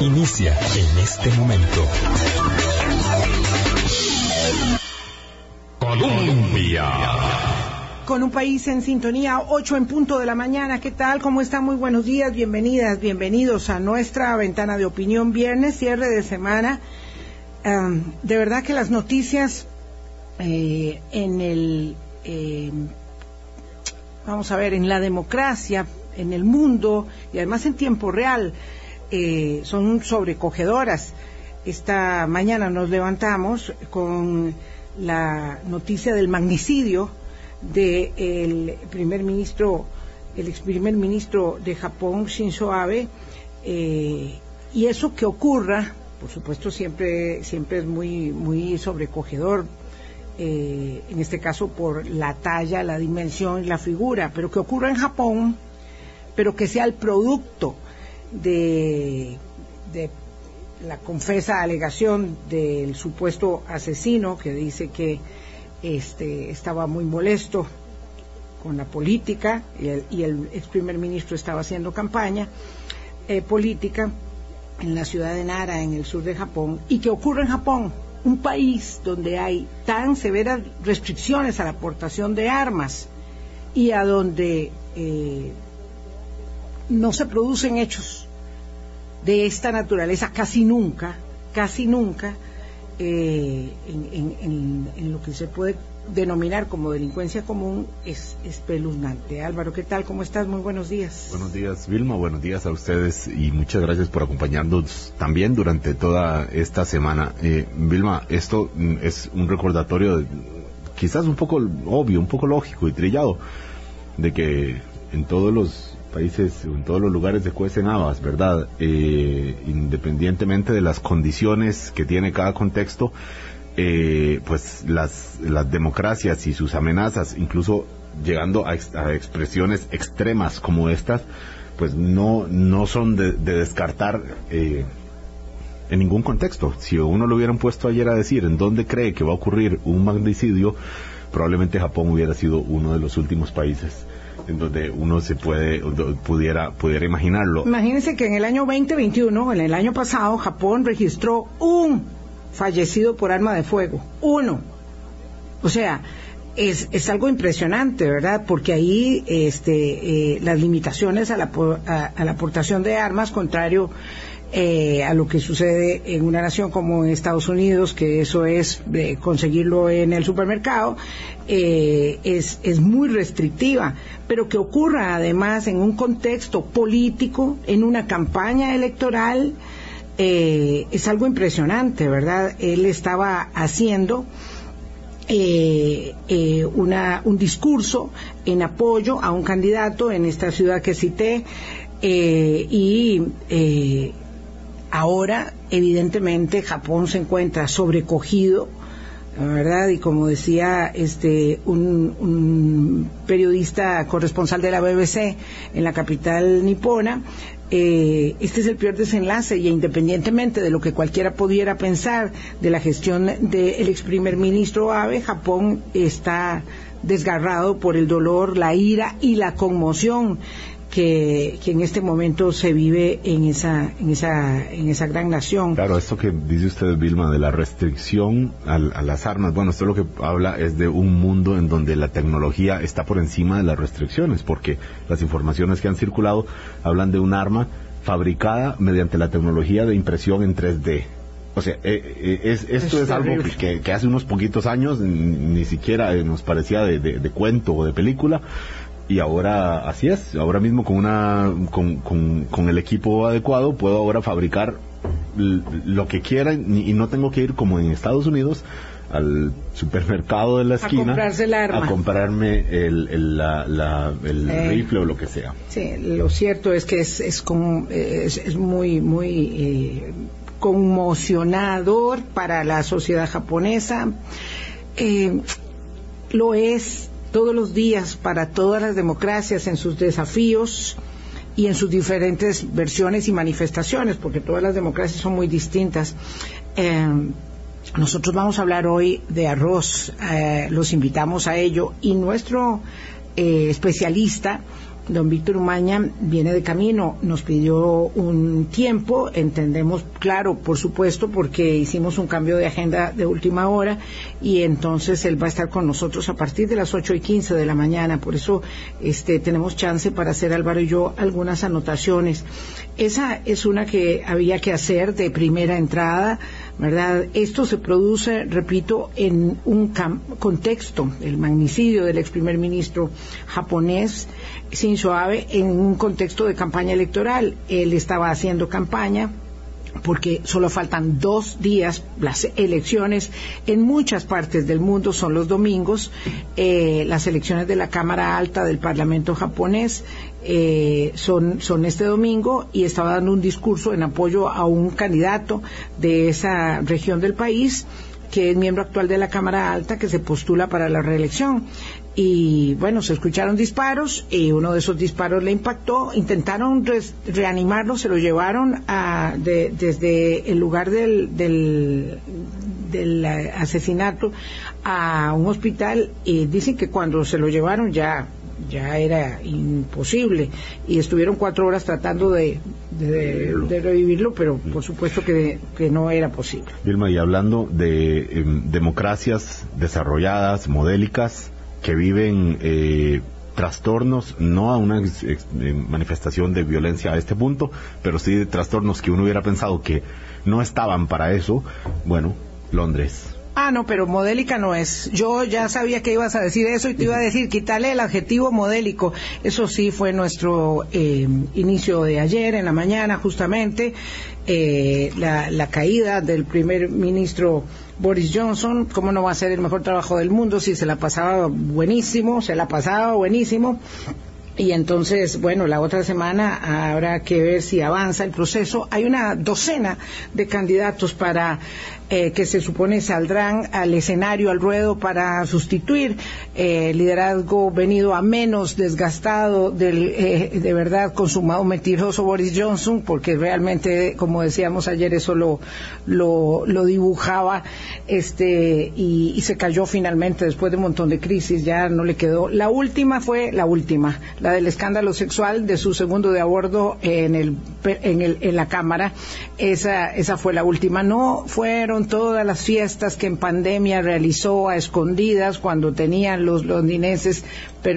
Inicia en este momento. Colombia. Con un país en sintonía, 8 en punto de la mañana. ¿Qué tal? ¿Cómo están? Muy buenos días, bienvenidas, bienvenidos a nuestra ventana de opinión. Viernes, cierre de semana. De verdad que las noticias eh, en el, eh, vamos a ver, en la democracia, en el mundo y además en tiempo real, eh, son sobrecogedoras. Esta mañana nos levantamos con la noticia del magnicidio del primer ministro, el ex primer ministro de Japón, Shinzo Abe, eh, y eso que ocurra, por supuesto, siempre, siempre es muy, muy sobrecogedor, eh, en este caso por la talla, la dimensión y la figura, pero que ocurra en Japón, pero que sea el producto de, la confesa alegación del supuesto asesino que dice que este, estaba muy molesto con la política y el, y el ex primer ministro estaba haciendo campaña eh, política en la ciudad de Nara, en el sur de Japón, y que ocurre en Japón, un país donde hay tan severas restricciones a la aportación de armas y a donde eh, no se producen hechos de esta naturaleza casi nunca, casi nunca, eh, en, lo que se puede denominar como delincuencia común es espeluznante. Álvaro, ¿qué tal? ¿Cómo estás? Muy buenos días. Buenos días, Vilma. Buenos días a ustedes y muchas gracias por acompañarnos también durante toda esta semana. Eh, Vilma, esto mm, es un recordatorio quizás un poco obvio, un poco lógico y trillado de que en todos los países, en todos los lugares se cuecen habas, ¿verdad? Eh, independientemente de las condiciones que tiene cada contexto, eh, pues las, las democracias y sus amenazas, incluso llegando a, expresiones extremas como estas, pues no, no son de, descartar eh, en ningún contexto. Si uno lo hubieran puesto ayer a decir en dónde cree que va a ocurrir un magnicidio, probablemente Japón hubiera sido uno de los últimos países en donde uno se puede pudiera pudiera imaginarlo. Imagínense que en el año 2021, en el año pasado, Japón registró un fallecido por arma de fuego, uno. O sea, es, es algo impresionante, ¿verdad? Porque ahí este, eh, las limitaciones a la, a la aportación de armas, contrario eh, a lo que sucede en una nación como Estados Unidos, que eso es conseguirlo en el supermercado, eh, es, es muy restrictiva, pero que ocurra además en un contexto político, en una campaña electoral, eh, es algo impresionante, ¿verdad? Él estaba haciendo una, un discurso en apoyo a un candidato en esta ciudad que cité y Ahora, evidentemente, Japón se encuentra sobrecogido, ¿verdad? Y como decía este un, periodista corresponsal de la BBC en la capital nipona, eh, este es el peor desenlace y independientemente de lo que cualquiera pudiera pensar de la gestión del ex primer ministro Abe, Japón está desgarrado por el dolor, la ira y la conmoción que, en este momento se vive en esa, en esa, en esa gran nación. Claro, esto que dice usted, Vilma, de la restricción a, las armas, bueno, esto lo que habla es de un mundo en donde la tecnología está por encima de las restricciones, porque las informaciones que han circulado hablan de un arma fabricada mediante la tecnología de impresión en 3D. O sea, eh, eh, es, esto es, algo que, hace unos poquitos años ni, siquiera nos parecía de cuento o de película y ahora así es, ahora mismo con una con, con, el equipo adecuado puedo ahora fabricar lo que quiera y, no tengo que ir como en Estados Unidos al supermercado de la esquina a, comprarme el, el, la, el eh, rifle o lo que sea. Sí, lo cierto es que es, es, como, es, muy, muy eh, conmocionador para la sociedad japonesa. Eh, lo es todos los días para todas las democracias en sus desafíos y en sus diferentes versiones y manifestaciones, porque todas las democracias son muy distintas. Eh, nosotros vamos a hablar hoy de arroz, eh, los invitamos a ello y nuestro eh, especialista Don Víctor Umaña viene de camino, nos pidió un tiempo, entendemos, claro, por supuesto, porque hicimos un cambio de agenda de última hora y entonces él va a estar con nosotros a partir de las ocho y quince de la mañana. Por eso este, tenemos chance para hacer Álvaro y yo algunas anotaciones. Esa es una que había que hacer de primera entrada. ¿Verdad? Esto se produce, repito, en un contexto, el magnicidio del ex primer ministro japonés Shinzo Abe, en un contexto de campaña electoral. Él estaba haciendo campaña porque solo faltan dos días, las elecciones en muchas partes del mundo son los domingos, eh, las elecciones de la Cámara Alta del Parlamento japonés eh, son, son este domingo y estaba dando un discurso en apoyo a un candidato de esa región del país que es miembro actual de la Cámara Alta, que se postula para la reelección y bueno, se escucharon disparos y uno de esos disparos le impactó, intentaron reanimarlo, se lo llevaron a, desde el lugar del, del, del, asesinato a un hospital y dicen que cuando se lo llevaron ya ya era imposible. Y estuvieron cuatro horas tratando de, de, revivirlo, pero por supuesto que, que, no era posible. Vilma, y hablando de em, democracias desarrolladas, modélicas, que viven eh, trastornos, no a una eh, manifestación de violencia a este punto, pero sí de trastornos que uno hubiera pensado que no estaban para eso, bueno, Londres. Ah, no, pero modélica no es. Yo ya sabía que ibas a decir eso y te iba a decir, quítale el adjetivo modélico. Eso sí fue nuestro eh, inicio de ayer, en la mañana, justamente, la, la caída del primer ministro Boris Johnson, ¿cómo no va a ser el mejor trabajo del mundo si se la pasaba buenísimo, se la pasaba buenísimo? Y entonces, bueno, la otra semana habrá que ver si avanza el proceso. Hay una docena de candidatos para eh, que se supone saldrán al escenario, al ruedo, para sustituir eh, liderazgo venido a menos desgastado del, eh, de verdad, consumado mentiroso Boris Johnson, porque realmente, como decíamos ayer, eso lo, lo, dibujaba este, y, se cayó finalmente después de un montón de crisis, ya no le quedó. La última fue la última, la del escándalo sexual de su segundo de abordo en, el, en, el, en la Cámara. Esa, esa fue la última. No fueron todas las fiestas que en pandemia realizó a escondidas cuando tenían los londinenses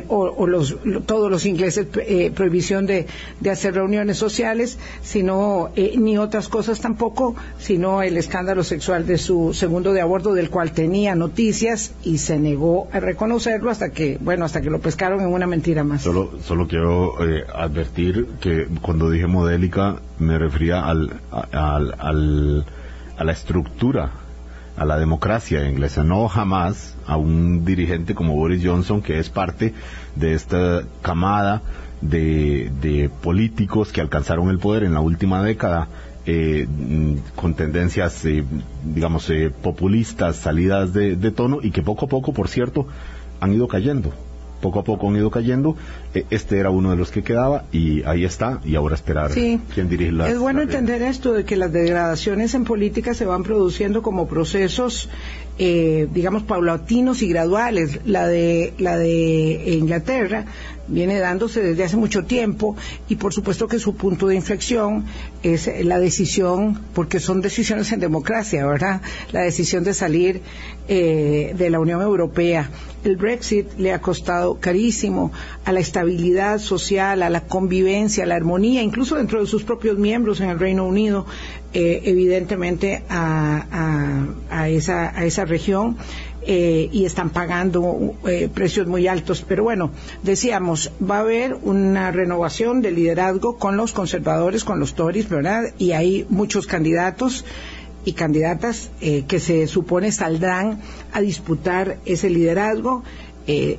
o, los, todos los ingleses eh, prohibición de, hacer reuniones sociales, sino eh, ni otras cosas tampoco, sino el escándalo sexual de su segundo de aborto del cual tenía noticias y se negó a reconocerlo hasta que, bueno, hasta que lo pescaron en una mentira más. Solo, solo quiero eh, advertir que cuando dije modélica me refería al a la estructura, a la democracia inglesa, no jamás a un dirigente como Boris Johnson, que es parte de esta camada de, políticos que alcanzaron el poder en la última década. Eh, con tendencias, eh, digamos, eh, populistas, salidas de tono y que poco a poco, por cierto, han ido cayendo poco a poco han ido cayendo. E, este era uno de los que quedaba y ahí está. Y ahora esperar quién dirige la. Es bueno entender esto de que las degradaciones en política se van produciendo como procesos, eh, digamos, paulatinos y graduales. La de la de Inglaterra viene dándose desde hace mucho tiempo y por supuesto que su punto de inflexión es la decisión, porque son decisiones en democracia, ¿verdad? La decisión de salir eh, de la Unión Europea. El Brexit le ha costado carísimo a la estabilidad social, a la convivencia, a la armonía, incluso dentro de sus propios miembros en el Reino Unido, eh, evidentemente a, esa, a esa región. Eh, y están pagando eh, precios muy altos. Pero bueno, decíamos, va a haber una renovación de liderazgo con los conservadores, con los Tories, ¿verdad? Y hay muchos candidatos y candidatas eh, que se supone saldrán a disputar ese liderazgo.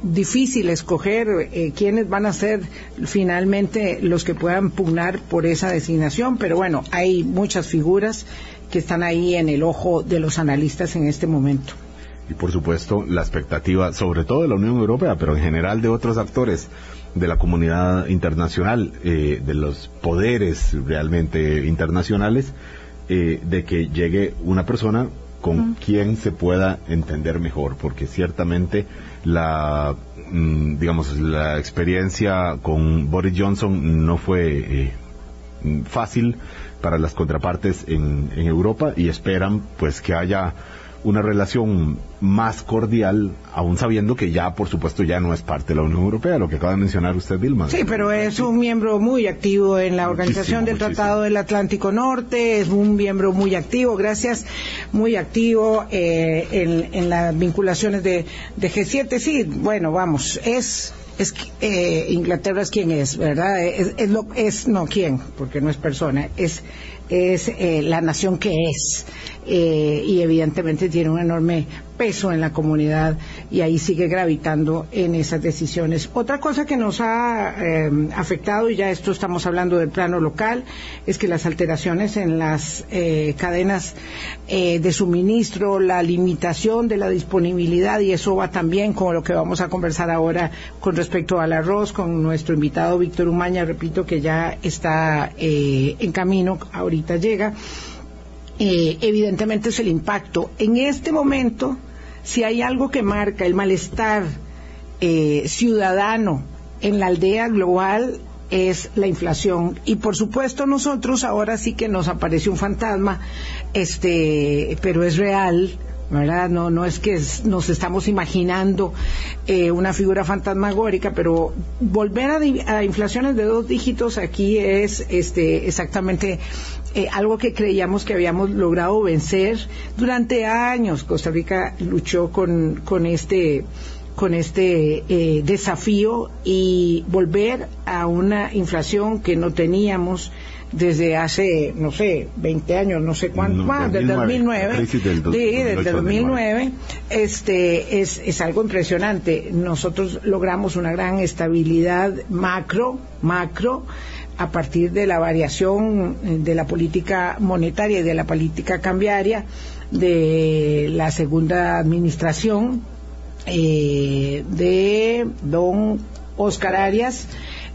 difícil escoger quiénes van a ser finalmente los que puedan pugnar por esa designación, pero bueno, hay muchas figuras que están ahí en el ojo de los analistas en este momento y por supuesto la expectativa, sobre todo de la Unión Europea, pero en general de otros actores de la comunidad internacional, eh, de los poderes realmente internacionales, eh, de que llegue una persona con quien se pueda entender mejor, porque ciertamente la mm, digamos la experiencia con Boris Johnson no fue eh, fácil para las contrapartes en, en Europa y esperan pues que haya una relación más cordial, aún sabiendo que ya, por supuesto, ya no es parte de la Unión Europea, lo que acaba de mencionar usted, Vilma. Sí, pero es un miembro muy activo en la Organización del Tratado del Atlántico Norte, es un miembro muy activo, gracias, muy activo eh, en, en, las vinculaciones de, de G7. Sí, bueno, vamos, es es eh, Inglaterra es quien es, ¿verdad? Es, es, lo, es no quién, porque no es persona, es es eh, la nación que es eh, y evidentemente tiene un enorme peso en la comunidad y ahí sigue gravitando en esas decisiones. Otra cosa que nos ha eh, afectado, y ya esto estamos hablando del plano local, es que las alteraciones en las eh, cadenas eh, de suministro, la limitación de la disponibilidad, y eso va también con lo que vamos a conversar ahora con respecto al arroz, con nuestro invitado Víctor Umaña, repito que ya está en camino, ahorita llega. Eh, evidentemente es el impacto. En este momento, si hay algo que marca el malestar eh, ciudadano en la aldea global, es la inflación y por supuesto nosotros ahora sí que nos aparece un fantasma este pero es real ¿verdad? No, no es que nos estamos imaginando eh, una figura fantasmagórica, pero volver a, a, inflaciones de dos dígitos aquí es este, exactamente eh, algo que creíamos que habíamos logrado vencer durante años. Costa Rica luchó con, con este con este eh, desafío y volver a una inflación que no teníamos desde hace, no sé, 20 años, no sé cuánto, no, desde 2009, del, sí, desde 2009, este, es, es algo impresionante. Nosotros logramos una gran estabilidad macro, macro, a partir de la variación eh, de la política monetaria y de la política cambiaria de la segunda administración eh, de don Oscar Arias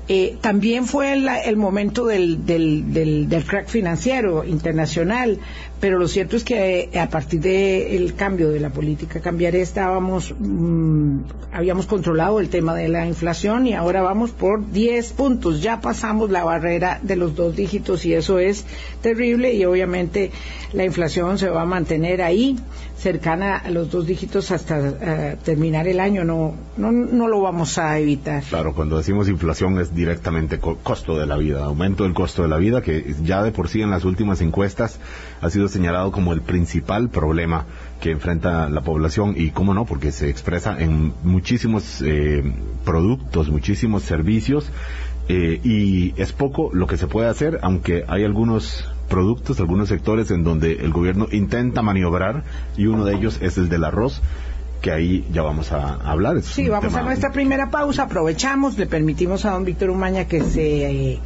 eh, también fue el, el momento del, del, del, del, crack financiero internacional, pero lo cierto es que eh, a partir del cambio de la política cambiaria estábamos, mmm, habíamos controlado el tema de la inflación y ahora vamos por 10 puntos. Ya pasamos la barrera de los dos dígitos y eso es terrible y obviamente la inflación se va a mantener ahí cercana a los dos dígitos hasta uh, terminar el año. No, no, no lo vamos a evitar. Claro, cuando decimos inflación es directamente co costo de la vida, aumento del costo de la vida, que ya de por sí en las últimas encuestas ha sido señalado como el principal problema que enfrenta la población y cómo no, porque se expresa en muchísimos eh, productos, muchísimos servicios eh, y es poco lo que se puede hacer, aunque hay algunos productos, algunos sectores en donde el gobierno intenta maniobrar y uno de ellos es el del arroz que ahí ya vamos a hablar. Es sí, vamos tema... a nuestra primera pausa, aprovechamos, le permitimos a don Víctor Umaña que se eh,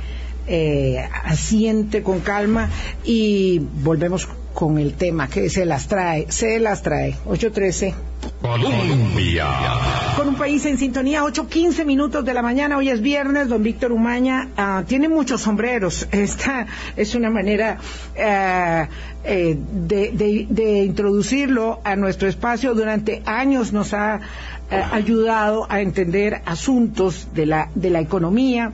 eh, asiente con calma y volvemos con el tema que se las trae, se las trae. 813. Colombia. Con un país en sintonía, 8.15 minutos de la mañana, hoy es viernes, don Víctor Umaña uh, tiene muchos sombreros. Esta es una manera uh, eh, de, de, de, introducirlo a nuestro espacio. Durante años nos ha uh, ayudado a entender asuntos de la, de la economía,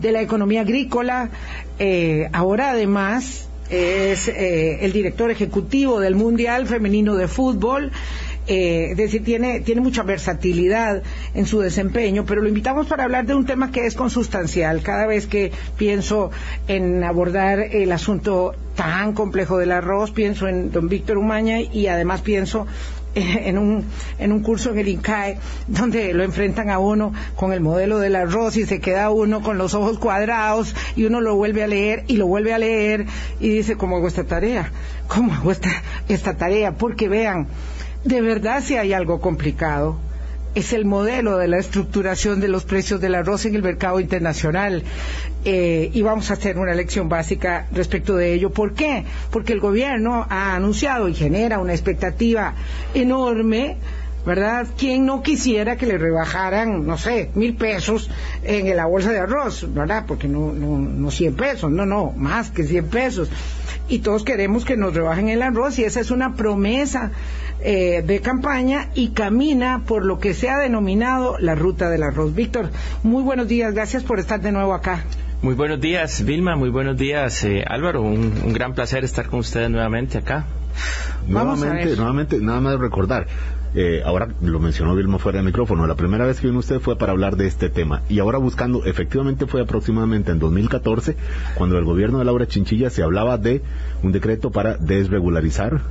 de la economía agrícola. Eh, ahora además es eh, el director ejecutivo del Mundial Femenino de Fútbol. Eh, es decir, tiene, tiene mucha versatilidad en su desempeño, pero lo invitamos para hablar de un tema que es consustancial. Cada vez que pienso en abordar el asunto tan complejo del arroz, pienso en don Víctor Umaña y además pienso en un, en un curso en el INCAE donde lo enfrentan a uno con el modelo del arroz y se queda uno con los ojos cuadrados y uno lo vuelve a leer y lo vuelve a leer y dice, ¿cómo hago esta tarea? ¿Cómo hago esta, esta tarea? Porque vean, de verdad si hay algo complicado es el modelo de la estructuración de los precios del arroz en el mercado internacional. Eh, y vamos a hacer una lección básica respecto de ello. ¿Por qué? Porque el gobierno ha anunciado y genera una expectativa enorme ¿verdad? ¿Quién no quisiera que le rebajaran, no sé, mil pesos en la bolsa de arroz, ¿verdad? Porque no, no, no 100 pesos, no, no, más que 100 pesos. Y todos queremos que nos rebajen el arroz y esa es una promesa eh, de campaña y camina por lo que se ha denominado la ruta del arroz. Víctor, muy buenos días, gracias por estar de nuevo acá. Muy buenos días, Vilma, muy buenos días, eh, Álvaro, un, un gran placer estar con ustedes nuevamente acá. Nuevamente, nuevamente, nada más recordar, eh, ahora lo mencionó Vilma fuera de micrófono, la primera vez que vino usted fue para hablar de este tema y ahora buscando, efectivamente fue aproximadamente en 2014 cuando el gobierno de Laura Chinchilla se hablaba de un decreto para desregularizar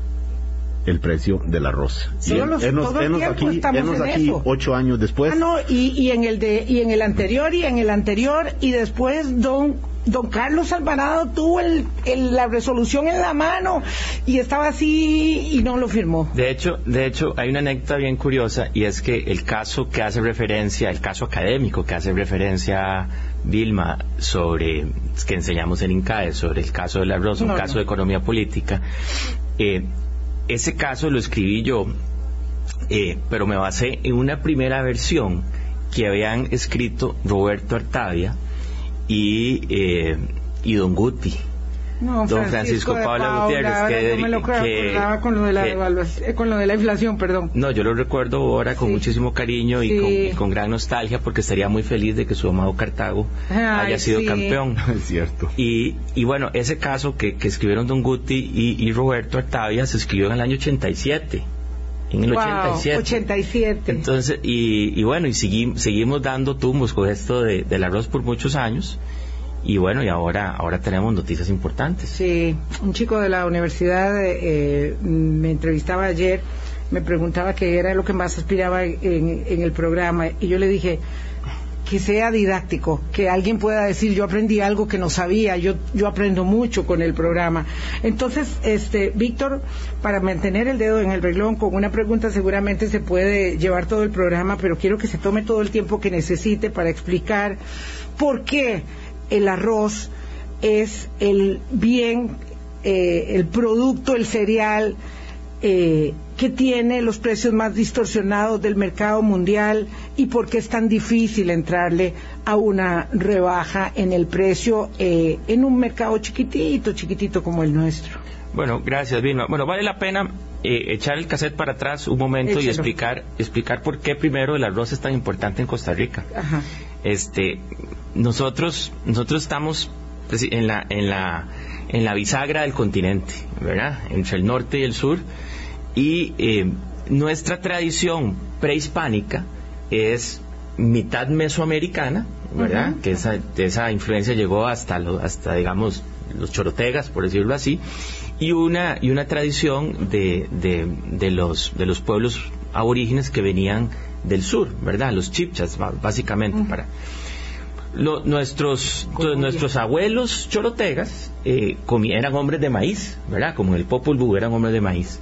el precio del arroz. Sí, los, aquí, aquí ocho años después. Ah, no, y, y, en el de, y en el anterior, y en el anterior, y después don don Carlos Alvarado tuvo el, la resolución en la mano y estaba así y no lo firmó. De hecho, de hecho, hay una anécdota bien curiosa y es que el caso que hace referencia, el caso académico que hace referencia Vilma sobre que enseñamos en INCAE sobre el caso del arroz, un caso de economía política, eh, ese caso lo escribí yo, eh, pero me basé en una primera versión que habían escrito Roberto Artavia y, eh, y Don Guti. No, don Francisco, Paula Gutiérrez, que, me lo que, con lo de la eh, con lo de la inflación, perdón. No, yo lo recuerdo ahora con muchísimo cariño y, con, gran nostalgia porque estaría muy feliz de que su amado Cartago haya sido campeón. Es cierto. Y, y bueno, ese caso que, que escribieron Don Guti y, y Roberto Artavia se escribió en el año 87 en el 87. 87. Entonces, y, y bueno, y seguimos dando tumbos con esto de, del arroz por muchos años. Y bueno, y ahora, ahora tenemos noticias importantes. Sí, un chico de la universidad eh, me entrevistaba ayer, me preguntaba qué era lo que más aspiraba en, el programa, y yo le dije, que sea didáctico, que alguien pueda decir yo aprendí algo que no sabía, yo, yo aprendo mucho con el programa. Entonces, este, Víctor, para mantener el dedo en el reglón, con una pregunta seguramente se puede llevar todo el programa, pero quiero que se tome todo el tiempo que necesite para explicar por qué el arroz es el bien, eh, el producto, el cereal, eh, que tiene los precios más distorsionados del mercado mundial y por qué es tan difícil entrarle a una rebaja en el precio eh, en un mercado chiquitito, chiquitito como el nuestro. Bueno, gracias, Vilma. Bueno, vale la pena eh, echar el cassette para atrás un momento y explicar, explicar por qué primero el arroz es tan importante en Costa Rica. Este, nosotros, nosotros estamos en la, en la, en la bisagra del continente, ¿verdad? Entre el norte y el sur y eh, nuestra tradición prehispánica es mitad mesoamericana, ¿verdad? Que esa, esa influencia llegó hasta, hasta, digamos, los chorotegas, por decirlo así, y una, y una tradición de, de, los, de los pueblos aborígenes que venían del sur, ¿verdad? Los chipchas, básicamente, para... nuestros, nuestros abuelos chorotegas eh, eran hombres de maíz, ¿verdad? Como el Popol Vuh eran hombres de maíz.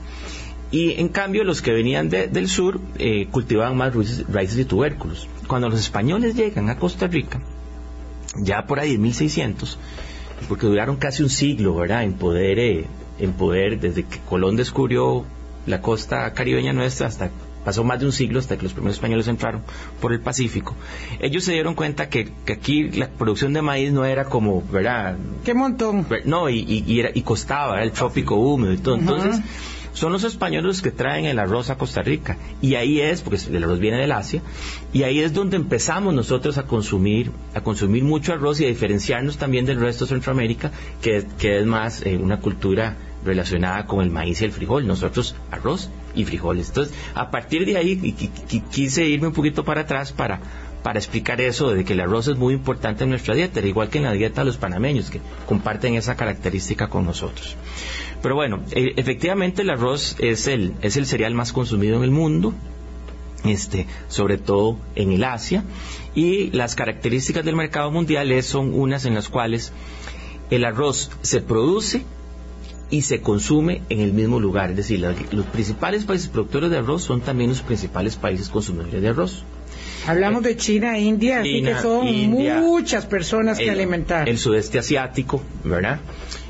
Y en cambio los que venían del sur eh, cultivaban más raíces, y tubérculos. Cuando los españoles llegan a Costa Rica, ya por ahí en 1600, porque duraron casi un siglo, ¿verdad?, en poder, eh, en poder, desde que Colón descubrió la costa caribeña nuestra hasta pasó más de un siglo hasta que los primeros españoles entraron por el Pacífico. Ellos se dieron cuenta que, aquí la producción de maíz no era como, ¿verdad? ¡Qué montón! No, y, y, costaba, era el trópico húmedo y todo. Entonces, son los españoles los que traen el arroz a Costa Rica. Y ahí es, porque el arroz viene del Asia, y ahí es donde empezamos nosotros a consumir, a consumir mucho arroz y a diferenciarnos también del resto de Centroamérica, que, es más eh, una cultura relacionada con el maíz y el frijol. Nosotros arroz y frijoles. Entonces, a partir de ahí quise irme un poquito para atrás para para explicar eso de que el arroz es muy importante en nuestra dieta, igual que en la dieta de los panameños, que comparten esa característica con nosotros. Pero bueno, e, efectivamente el arroz es el, es el cereal más consumido en el mundo, este, sobre todo en el Asia, y las características del mercado mundial son unas en las cuales el arroz se produce y se consume en el mismo lugar. Es decir, los principales países productores de arroz son también los principales países consumidores de arroz. Hablamos de China, India, así que son muchas personas que alimentar. El sudeste asiático, ¿verdad?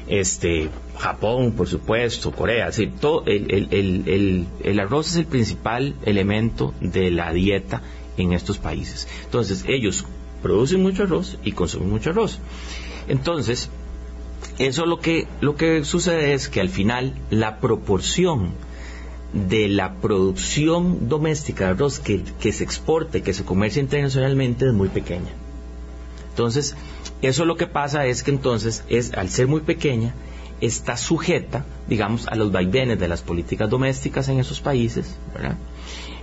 este, Japón, por supuesto, Corea, todo, el, arroz es el principal elemento de la dieta en estos países. Entonces, ellos producen mucho arroz y consumen mucho arroz. Entonces, eso lo que, lo que sucede es que al final la proporción de la producción doméstica de arroz que, que se exporte, que se comercia internacionalmente es muy pequeña. Entonces, eso lo que pasa es que entonces, es, al ser muy pequeña, está sujeta, digamos, a los vaivenes de las políticas domésticas en esos países, ¿verdad?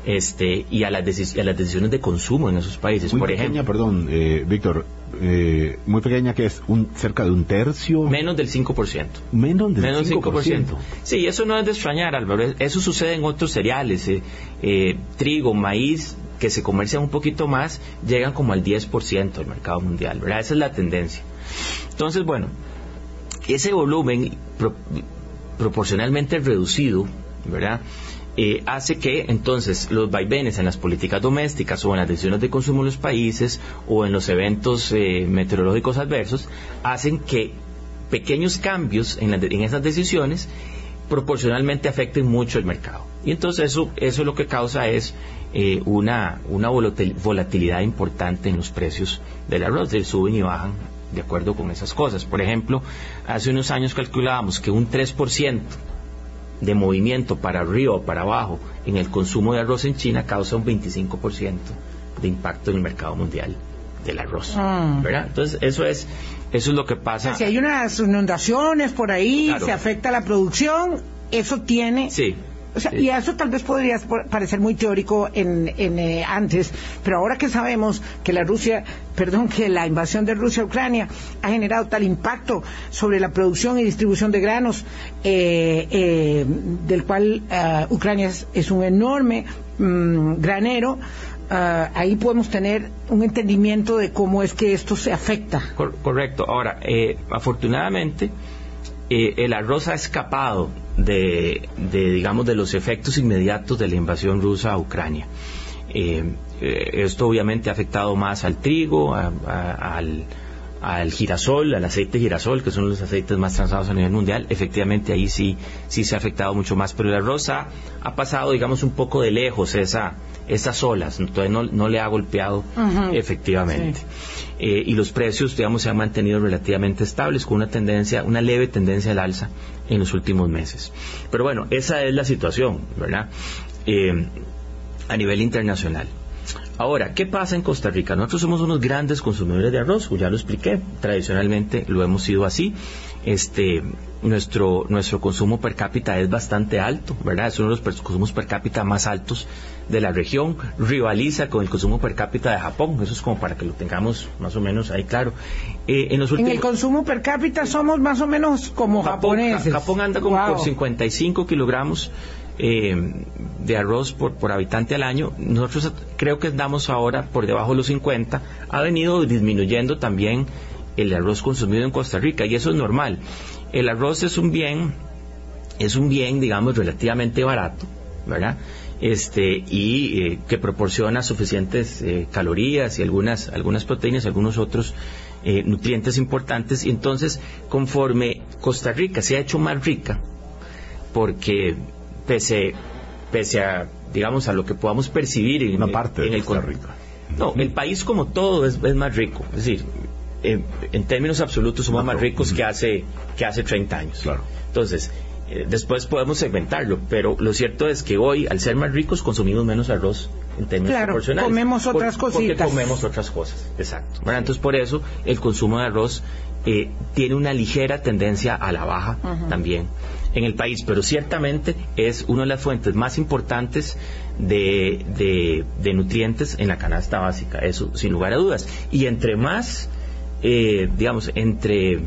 Este, y a las, a las decisiones de consumo en esos países. Muy Por pequeña, ejemplo, perdón, eh, Víctor, eh, muy pequeña que es un cerca de un tercio. Menos del 5%. Menos del Menos 5%. 5%. Sí, eso no es de extrañar, Álvaro. Eso sucede en otros cereales. eh, eh, trigo, maíz, que se comercian un poquito más, llegan como al 10% del mercado mundial, ¿verdad? Esa es la tendencia. Entonces, bueno, ese volumen pro- proporcionalmente reducido, ¿verdad? Eh, hace que entonces los vaivenes en las políticas domésticas o en las decisiones de consumo en los países o en los eventos eh, meteorológicos adversos hacen que pequeños cambios en, la- en esas decisiones proporcionalmente afecten mucho el mercado. Y entonces eso, eso lo que causa es eh, una, una volatil- volatilidad importante en los precios del arroz, suben y bajan de acuerdo con esas cosas. Por ejemplo, hace unos años calculábamos que un 3% de movimiento para arriba o para abajo en el consumo de arroz en China causa un 25% de impacto en el mercado mundial del arroz. Ah. ¿verdad? Entonces, eso es, eso es lo que pasa. Si hay unas inundaciones por ahí, Claro. se afecta la producción, eso tiene... Sí. O sea, y eso tal vez podría parecer muy teórico en, en, eh, antes, pero ahora que sabemos que la Rusia, perdón, que la invasión de Rusia a Ucrania ha generado tal impacto sobre la producción y distribución de granos, eh, eh, del cual ah, Ucrania es, es un enorme mm, granero, ah, ahí podemos tener un entendimiento de cómo es que esto se afecta. Cor- correcto. Ahora, eh, afortunadamente, eh, el arroz ha escapado de, de, digamos, de los efectos inmediatos de la invasión rusa a Ucrania. Eh, eh, esto obviamente ha afectado más al trigo, a- al, al girasol, al aceite girasol, que son los aceites más transados a nivel mundial. Efectivamente, ahí sí, sí se ha afectado mucho más. Pero el arroz ha, ha pasado, digamos, un poco de lejos esa, esas olas. Entonces no, no le ha golpeado efectivamente. Eh, y los precios, digamos, se han mantenido relativamente estables con una tendencia, una leve tendencia al alza en los últimos meses. Pero bueno, esa es la situación, ¿verdad? Eh, a nivel internacional. Ahora, ¿qué pasa en Costa Rica? Nosotros somos unos grandes consumidores de arroz, ya lo expliqué, tradicionalmente lo hemos sido así. Este, nuestro, nuestro consumo per cápita es bastante alto, ¿verdad? Es uno de los consumos per cápita más altos de la región, rivaliza con el consumo per cápita de Japón, eso es como para que lo tengamos más o menos ahí claro. Eh, en los En últimos... el consumo per cápita somos más o menos como Japón, japoneses. Ja- Japón anda como Wow. por 55 kilogramos eh, de arroz por, por habitante al año. Nosotros creo que andamos ahora por debajo de los 50. Ha venido disminuyendo también el arroz consumido en Costa Rica y eso es normal. El arroz es un bien, es un bien, digamos, relativamente barato, ¿verdad? Este, y eh, que proporciona suficientes eh, calorías y algunas, algunas proteínas, algunos otros eh, nutrientes importantes. Entonces, conforme Costa Rica se ha hecho más rica, porque pese, pese a, digamos, a lo que podamos percibir en, Una parte de en el Costa con- Rica. No, el país como todo es, es más rico. Es decir, eh, en términos absolutos somos Más más ricos que hace, que hace 30 años. Claro. Entonces, eh, después podemos segmentarlo, pero lo cierto es que hoy, al ser más ricos, consumimos menos arroz en términos Claro, proporcionales. comemos Por- otras Porque cositas. comemos otras cosas, exacto. ¿verdad? Entonces, por eso, el consumo de arroz eh, tiene una ligera tendencia a la baja también en el país, pero ciertamente es una de las fuentes más importantes de, de- nutrientes en la canasta básica, eso sin lugar a dudas. Y entre más, eh, digamos, entre,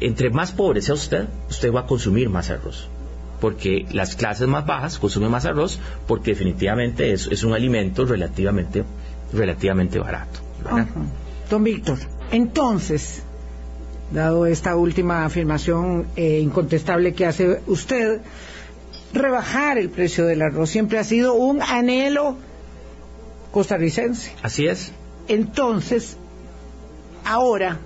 entre, más pobre sea usted, usted va a consumir más arroz. Porque las clases más bajas consumen más arroz porque definitivamente es, es un alimento relativamente, relativamente barato. ¿verdad? Don Víctor, entonces, dado esta última afirmación eh, incontestable que hace usted, rebajar el precio del arroz siempre ha sido un anhelo costarricense. Así es. Entonces, ahora,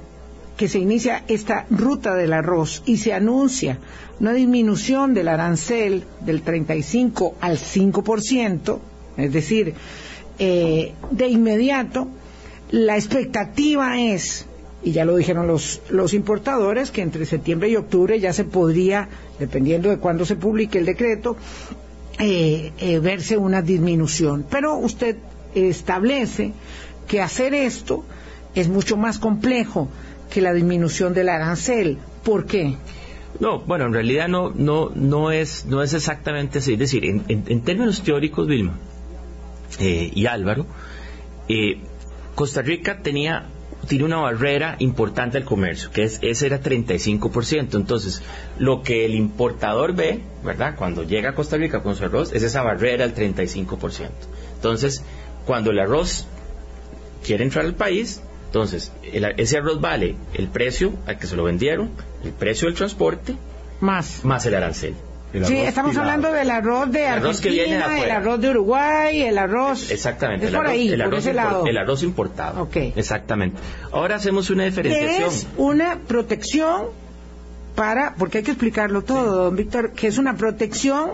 que se inicia esta ruta del arroz y se anuncia una disminución del arancel del 35 al 5%, es decir, eh, de inmediato, la expectativa es, y ya lo dijeron los, los importadores, que entre septiembre y octubre ya se podría, dependiendo de cuándo se publique el decreto, eh, eh, verse una disminución. Pero usted establece que hacer esto es mucho más complejo que la disminución del arancel. ¿Por qué? No, bueno, en realidad no, no, no, es, no es exactamente así. Es decir, en, términos teóricos, Vilma eh, y Álvaro, eh, Costa Rica tenía tiene una barrera importante al comercio, que es ese era 35%. Entonces, lo que el importador ve, ¿verdad? Cuando llega a Costa Rica con su arroz, es esa barrera del 35%. Entonces, cuando el arroz quiere entrar al país, entonces, ese arroz vale el precio al que se lo vendieron, el precio del transporte, más, más el arancel. Sí, estamos hablando del arroz de Argentina, el arroz de Uruguay, el arroz... Exactamente, el, arroz, ahí, el, arroz el arroz importado. Ok. Exactamente. Ahora hacemos una diferenciación. es una protección para, porque hay que explicarlo todo, don Víctor, que es una protección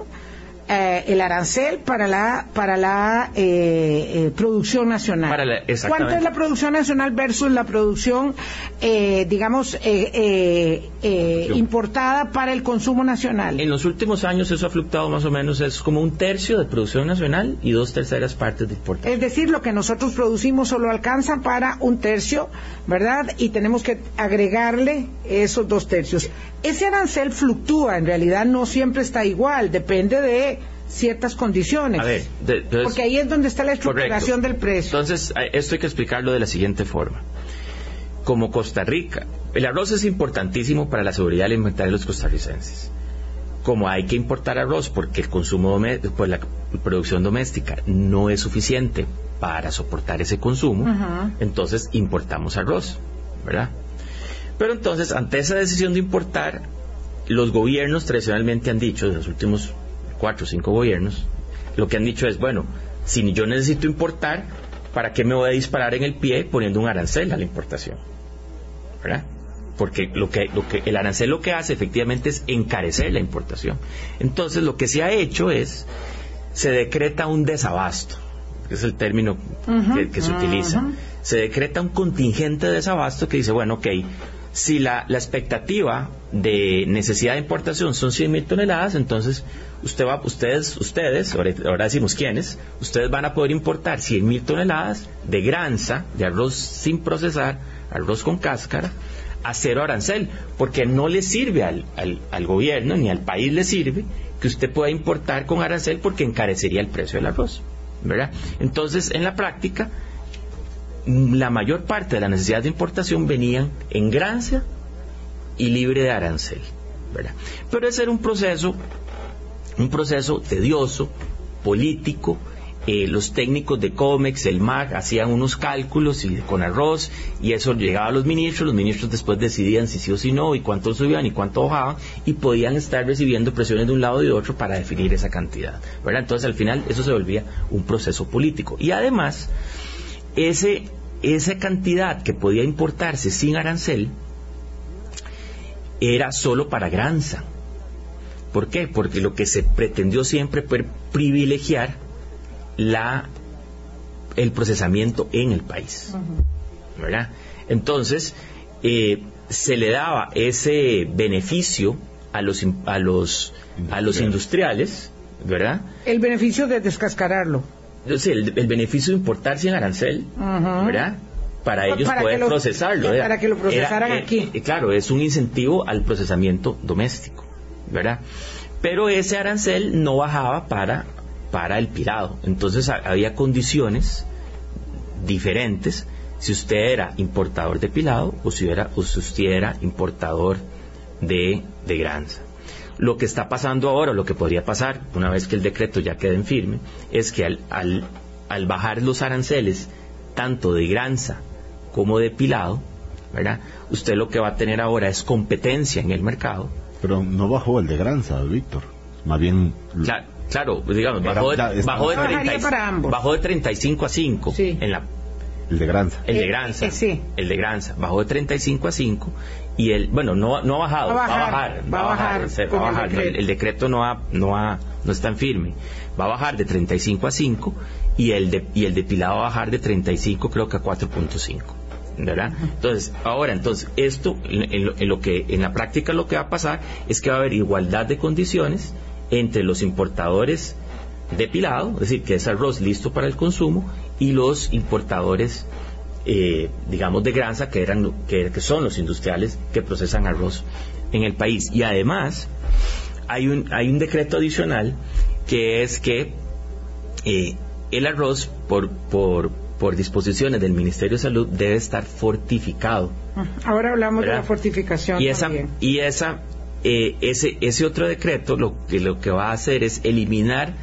eh, el arancel para la para la eh, eh, producción nacional. ¿Cuánto es la producción nacional versus la producción, digamos, importada para el consumo nacional? En los últimos años eso ha fluctuado más o menos, es como un tercio de producción nacional y dos terceras partes de importación. Es decir, lo que nosotros producimos solo alcanza para un tercio, ¿verdad? Y tenemos que agregarle esos dos tercios. Ese arancel fluctúa, en realidad no siempre está igual, depende de ciertas condiciones. porque ahí es donde está la estructuración del precio. Entonces, esto hay que explicarlo de la siguiente forma. Como Costa Rica, el arroz es importantísimo para la seguridad alimentaria de los costarricenses. Como hay que importar arroz porque el consumo pues la producción doméstica no es suficiente para soportar ese consumo, entonces importamos arroz, ¿verdad? Pero entonces, ante esa decisión de importar, los gobiernos tradicionalmente han dicho, en los últimos cuatro o cinco gobiernos, lo que han dicho es, bueno, si yo necesito importar, ¿para qué me voy a disparar en el pie poniendo un arancel a la importación? ¿Verdad? Porque lo que, lo que el arancel lo que hace efectivamente es encarecer la importación. Entonces lo que se ha hecho es, se decreta un desabasto, que es el término que, se utiliza. Se decreta un contingente de desabasto que dice, bueno, ok, si la, expectativa de necesidad de importación son 100 mil toneladas, entonces usted va, ustedes, ustedes, ahora, decimos quiénes, ustedes van a poder importar 100 mil toneladas de granza, de arroz sin procesar, arroz con cáscara, a cero arancel, porque no le sirve al, al, gobierno ni al país le sirve que usted pueda importar con arancel porque encarecería el precio del arroz. ¿verdad? Entonces, en la práctica, la mayor parte de las necesidades de importación venían en grancia y libre de arancel. Pero ese era un proceso, un proceso tedioso, político. Eh, los técnicos de COMEX, el MAG, hacían unos cálculos y, con arroz y eso llegaba a los ministros. Los ministros después decidían si sí o si no y cuánto subían y cuánto bajaban y podían estar recibiendo presiones de un lado y de otro para definir esa cantidad. Entonces al final eso se volvía un proceso político. Y además, ese, esa cantidad que podía importarse sin arancel era solo para granza. ¿Por qué? Porque lo que se pretendió siempre fue privilegiar la, el procesamiento en el país. ¿verdad? Entonces, eh, se le daba ese beneficio a los, a los, a los industriales, ¿verdad? El beneficio de descascararlo el, beneficio de importar sin arancel, ¿verdad? Para ellos poder procesarlo. Para que lo procesaran aquí. Eh, claro, es un incentivo al procesamiento doméstico, ¿verdad? Pero ese arancel no bajaba para, para el pirado. Entonces había condiciones diferentes si usted era importador de pilado o si, era, o si usted era importador de, de granza. Lo que está pasando ahora, lo que podría pasar, una vez que el decreto ya quede en firme, es que al, al, bajar los aranceles, tanto de granza como de pilado, ¿verdad? Usted lo que va a tener ahora es competencia en el mercado. Pero no bajó el de granza, Víctor. Más bien... Claro, digamos, bajó de, bajó, de 35 a 5 en la El de Granza. El de Eh, Granza. eh, sí. El de Granza. Bajó de 35 a 5 y el, bueno, no, no ha bajado, Va a va a bajar, va a bajar va a el bajar. decreto. El, decreto no ha, no ha, no es tan firme. Va a bajar de 35 a 5 y el de, y el depilado va a bajar de 35 creo que a 4.5. ¿verdad? Entonces, ahora, entonces, esto, en, lo, en lo que, en la práctica lo que va a pasar es que va a haber igualdad de condiciones entre los importadores depilado, es decir, que es arroz listo para el consumo, y los importadores, eh, digamos, de granza, que, eran, que, que son los industriales que procesan arroz en el país. Y además, hay un, hay un decreto adicional que es que eh, el arroz, por, por, por disposiciones del Ministerio de Salud, debe estar fortificado. Ahora hablamos de la fortificación y esa también. y esa eh, ese ese otro decreto lo que lo que va a hacer es eliminar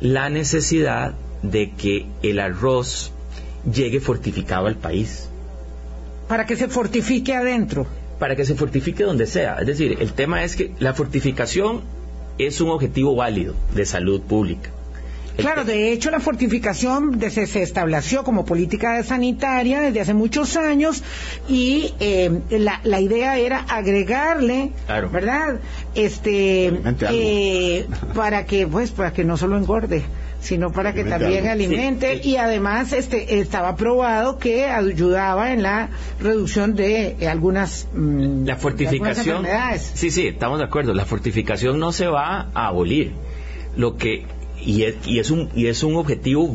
la necesidad de que el arroz llegue fortificado al país Para que se fortifique adentro. para que se fortifique donde sea es decir el tema es que la fortificación es un objetivo válido de salud pública El Claro, de hecho la fortificación de- se, se estableció como política sanitaria desde hace muchos años y eh, la, la idea era agregarle, Claro. ¿verdad? Este, eh, para que, pues, para que no solo engorde, sino para que también alimente. Sí, sí. y además este estaba probado que ayudaba en la reducción de eh, algunas mm, la de fortificación. algunas enfermedades. sí sí estamos de acuerdo. La fortificación no se va a abolir. Lo que y es, y es un y es un objetivo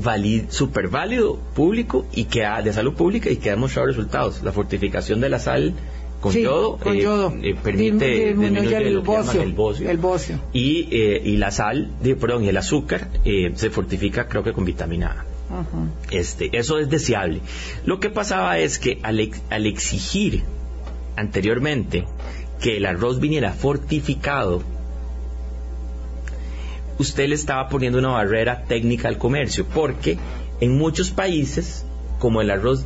súper válido público y que ha, de salud pública y que ha demostrado resultados. La fortificación de la sal con Sí, yodo, con eh, yodo. eh, permite disminuye el bocio, el bocio, el bocio. y eh, y la sal de, perdón y el azúcar se fortifica creo que con vitamina A este, eso es deseable. Lo que pasaba es que al, ex- al exigir anteriormente que el arroz viniera fortificado, usted le estaba poniendo una barrera técnica al comercio, porque en muchos países, como el arroz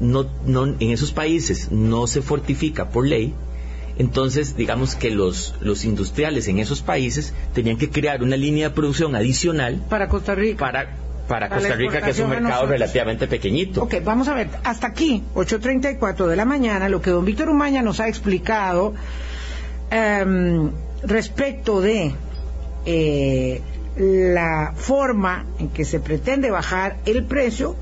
no, no, en esos países no se fortifica por ley, entonces digamos que los, los industriales en esos países tenían que crear una línea de producción adicional Para Costa Rica. para, para Para Costa Rica, que es un mercado relativamente pequeñito. Ok, vamos a ver, hasta aquí, 8.34 de la mañana, lo que don Víctor Umaña nos ha explicado em, respecto de eh, la forma en que se pretende bajar el precio,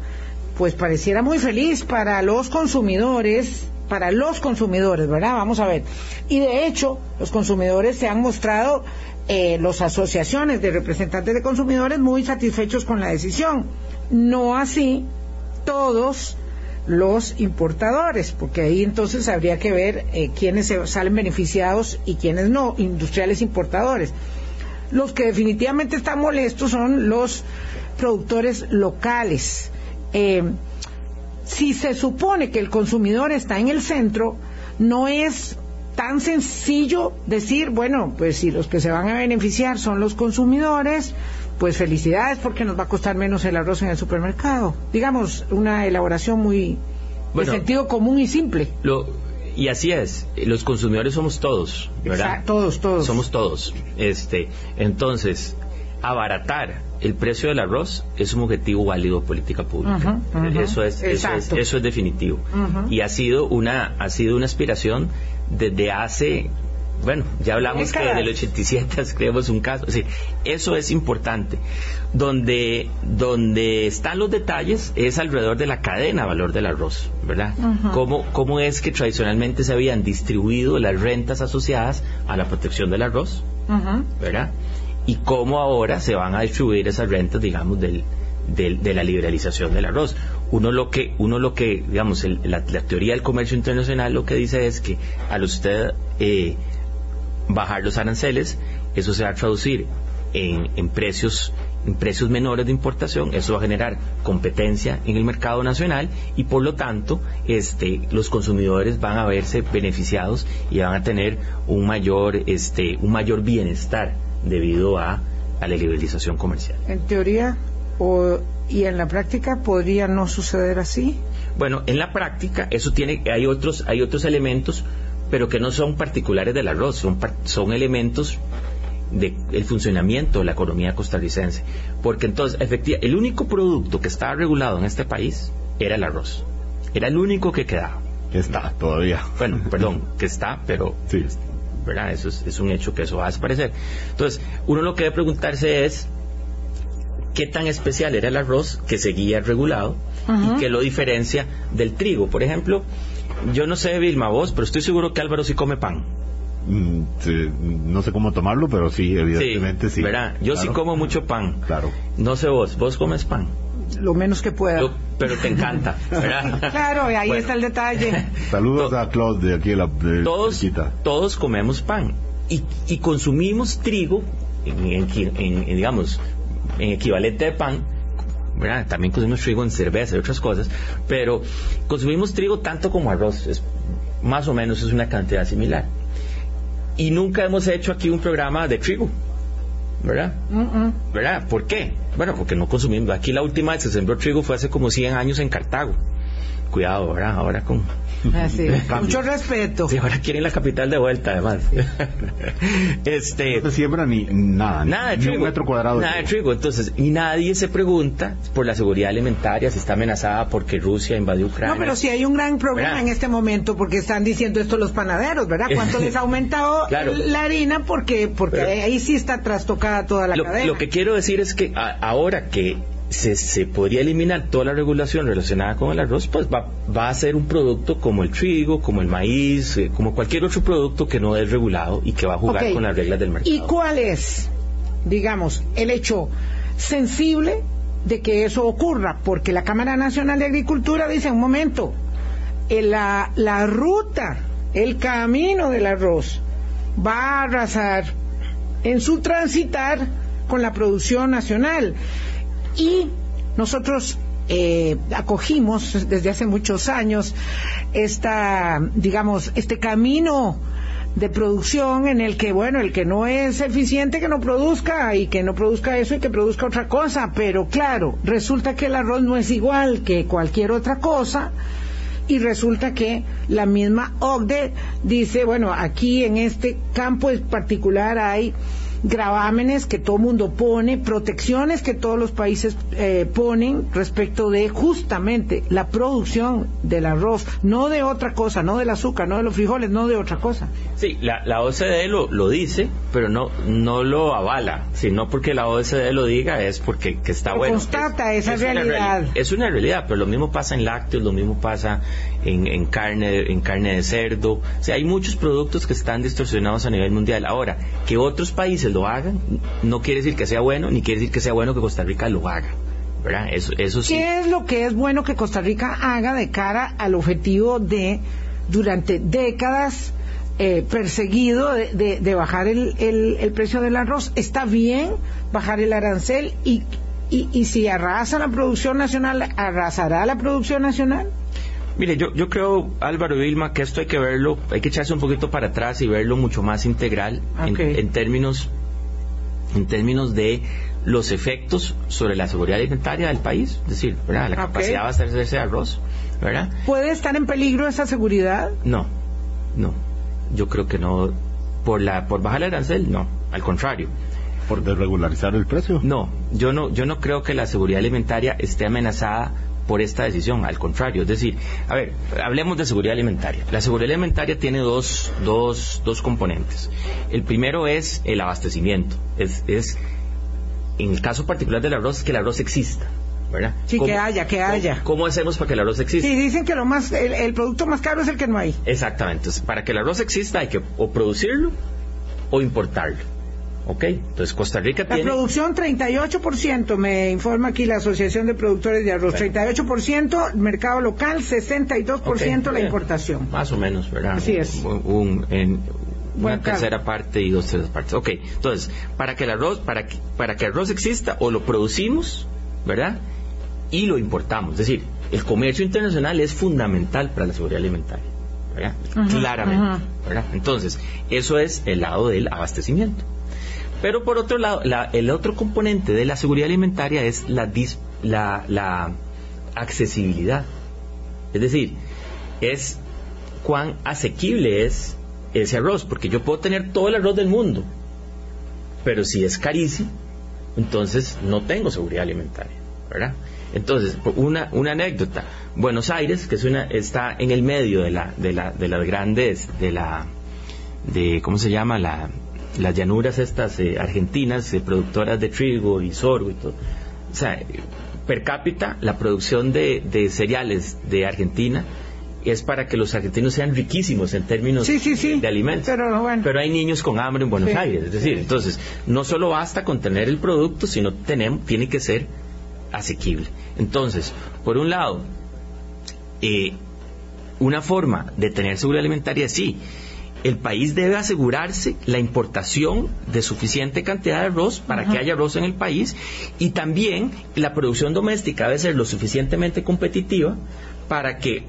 pues pareciera muy feliz para los consumidores, para los consumidores, ¿verdad? Vamos a ver. Y de hecho, los consumidores se han mostrado, eh, las asociaciones de representantes de consumidores, muy satisfechos con la decisión. No así todos los importadores, porque ahí entonces habría que ver eh, quiénes salen beneficiados y quiénes no, industriales importadores. Los que definitivamente están molestos son los productores locales. Eh, si se supone que el consumidor está en el centro, no es tan sencillo decir, bueno, pues si los que se van a beneficiar son los consumidores, pues felicidades porque nos va a costar menos el arroz en el supermercado. Digamos, una elaboración muy Bueno. de sentido común y simple. Lo, y así es, los consumidores somos todos, ¿verdad? Exacto, todos, todos. Somos todos. Este, entonces, abaratar el precio del arroz es un objetivo válido de política pública. Eso es, eso es, eso es definitivo. Y ha sido una, ha sido una aspiración desde hace bueno, ya hablamos que Décadas. del 87 creemos un caso, es decir, eso es importante. Donde, donde están los detalles es alrededor de la cadena de valor del arroz, ¿verdad? ¿Cómo, ¿Cómo es que tradicionalmente se habían distribuido las rentas asociadas a la protección del arroz. ¿verdad? Y cómo ahora se van a distribuir esas rentas, digamos, del, del- de la liberalización del arroz. Uno lo que, uno lo que digamos, el- la, la teoría del comercio internacional lo que dice es que al usted eh, bajar los aranceles, eso se va a traducir en, en precios en precios menores de importación, eso va a generar competencia en el mercado nacional y por lo tanto este, los consumidores van a verse beneficiados y van a tener un mayor, este, un mayor bienestar debido a, a la liberalización comercial. En teoría o, y en la práctica podría no suceder así. Bueno, en la práctica eso tiene, hay otros, hay otros elementos, pero que no son particulares del arroz, son, son elementos del funcionamiento de la economía costarricense. Porque entonces, efectivamente, el único producto que estaba regulado en este país era el arroz. Era el único que quedaba. Está todavía. Bueno, perdón, que está, pero Sí. ¿Verdad? Eso es, es un hecho que eso va a desaparecer. Entonces, uno lo que debe preguntarse es qué tan especial era el arroz que seguía regulado y qué lo diferencia del trigo. Por ejemplo, yo no sé, Vilma, vos, pero estoy seguro que Álvaro sí come pan. Mm, sí, no sé cómo tomarlo, pero sí, evidentemente sí. ¿verdad? Yo sí como mucho pan. Claro. No sé vos, vos comes pan. Lo menos que pueda. Yo- pero te encanta, ¿verdad? Claro, y ahí Bueno. está el detalle. Saludos a Claude de aquí de la de todos, cerquita. todos comemos pan y, y consumimos trigo en, en- en- en, digamos en equivalente de pan ¿verdad? también consumimos trigo en cerveza y otras cosas pero consumimos trigo tanto como arroz es, más o menos es una cantidad similar y nunca hemos hecho aquí un programa de trigo ¿verdad? Mm, mm. ¿verdad? ¿por qué? bueno porque no consumimos aquí la última vez que se sembró trigo fue hace como 100 años en Cartago cuidado ¿verdad? ahora con Así, mucho respeto. Sí, ahora quieren la capital de vuelta, además. este, No se siembra ni nada, ni- nada de ni trigo. un metro cuadrado. de Nada de trigo. Entonces, y nadie se pregunta por la seguridad alimentaria, si está amenazada porque Rusia invadió Ucrania. No, pero sí hay un gran problema ¿Verdad? en este momento porque están diciendo esto los panaderos, ¿verdad? ¿Cuánto les ha aumentado Claro. la harina? Porque porque Pero- ahí sí está trastocada toda la lo, cadena. lo que quiero decir es que a- ahora que se, se podría eliminar toda la regulación relacionada con el arroz, pues va, va a ser un producto como el trigo, como el maíz, eh, como cualquier otro producto que no es regulado y que va a jugar con las reglas del mercado. ¿Y cuál es, digamos, el hecho sensible de que eso ocurra? Porque la Cámara Nacional de Agricultura dice, un momento, eh, la, la ruta, el camino del arroz va a arrasar en su transitar con la producción nacional. Y nosotros eh, acogimos desde hace muchos años esta, digamos, este camino de producción en el que, bueno, el que no es eficiente que no produzca y que no produzca eso y que produzca otra cosa, pero claro, resulta que el arroz no es igual que cualquier otra cosa y resulta que la misma OCDE dice, bueno, aquí en este campo en particular hay gravámenes que todo mundo pone, protecciones que todos los países eh, ponen respecto de justamente la producción del arroz, no de otra cosa, no del azúcar, no de los frijoles, no de otra cosa. Sí, la, la OCDE lo, lo dice, pero no, no lo avala. Si no porque la OCDE lo diga, es porque que está Pero bueno. constata Es- esa es realidad. reali- es una realidad, pero lo mismo pasa en lácteos, lo mismo pasa en, carne, en carne de cerdo. O sea, hay muchos productos que están distorsionados a nivel mundial. Ahora, que otros países lo hagan, no quiere decir que sea bueno, ni quiere decir que sea bueno que Costa Rica lo haga. ¿Verdad? Eso, eso sí. ¿Qué es lo que es bueno que Costa Rica haga de cara al objetivo de, durante décadas, eh, perseguido de, bajar el, el- el precio del arroz? ¿Está bien bajar el arancel? ¿Y, y, y si arrasa la producción nacional, arrasará la producción nacional? Mire, yo, yo creo, Álvaro y Vilma, que esto hay que verlo, hay que echarse un poquito para atrás y verlo mucho más integral en- términos en términos de los efectos sobre la seguridad alimentaria del país, es decir, ¿verdad? la capacidad de abastecerse de arroz, ¿verdad? ¿Puede estar en peligro esa seguridad? No, no, yo creo que no, por la por bajar el arancel, no, al contrario. Por desregularizar el precio. No, yo no, yo no creo que la seguridad alimentaria esté amenazada por esta decisión, al contrario, es decir, a ver, hablemos de seguridad alimentaria. La seguridad alimentaria tiene dos, dos, dos componentes. El primero es el abastecimiento, es, es en el caso particular del arroz, que el arroz exista, ¿verdad? Sí, ¿Cómo- que haya, que cómo- haya. ¿Cómo hacemos para que el arroz exista? Sí, dicen que lo más, el, el producto más caro es el que no hay. Exactamente. Entonces, para que el arroz exista hay que o producirlo o importarlo. ¿Ok? Entonces, Costa Rica La tiene... producción 38%, me informa aquí la Asociación de Productores de Arroz, 38% mercado local, 62% Ok, la bien. importación. Más o menos, ¿verdad? Así es. Un, un- en Buen una tercera parte y dos terceras partes. Ok, entonces, para que el arroz, para que, para que el arroz exista, o lo producimos, ¿verdad? Y lo importamos. Es decir, el comercio internacional es fundamental para la seguridad alimentaria, ¿verdad? Claramente. ¿verdad? Entonces, eso es el lado del abastecimiento. Pero por otro lado, la- el otro componente de la seguridad alimentaria es la, dis- la, la accesibilidad. Es decir, es cuán asequible es ese arroz, porque yo puedo tener todo el arroz del mundo, pero si es carísimo, entonces no tengo seguridad alimentaria. ¿verdad? Entonces, una, una anécdota. Buenos Aires, que es una, está en el medio de, la, de, la, de las grandes, de la, de, ¿cómo se llama? La, las llanuras estas eh, argentinas, eh, productoras de trigo y sorgo y todo. O sea, per cápita, la producción de, de cereales de Argentina es para que los argentinos sean riquísimos en términos de alimentos. Pero, hay niños con hambre en Buenos Aires. Es decir, entonces, no solo basta con tener el producto, sino tenemos, tiene que ser asequible. Entonces, por un lado, eh, una forma de tener seguridad alimentaria, sí. El país debe asegurarse la importación de suficiente cantidad de arroz para que haya arroz en el país y también la producción doméstica debe ser lo suficientemente competitiva para que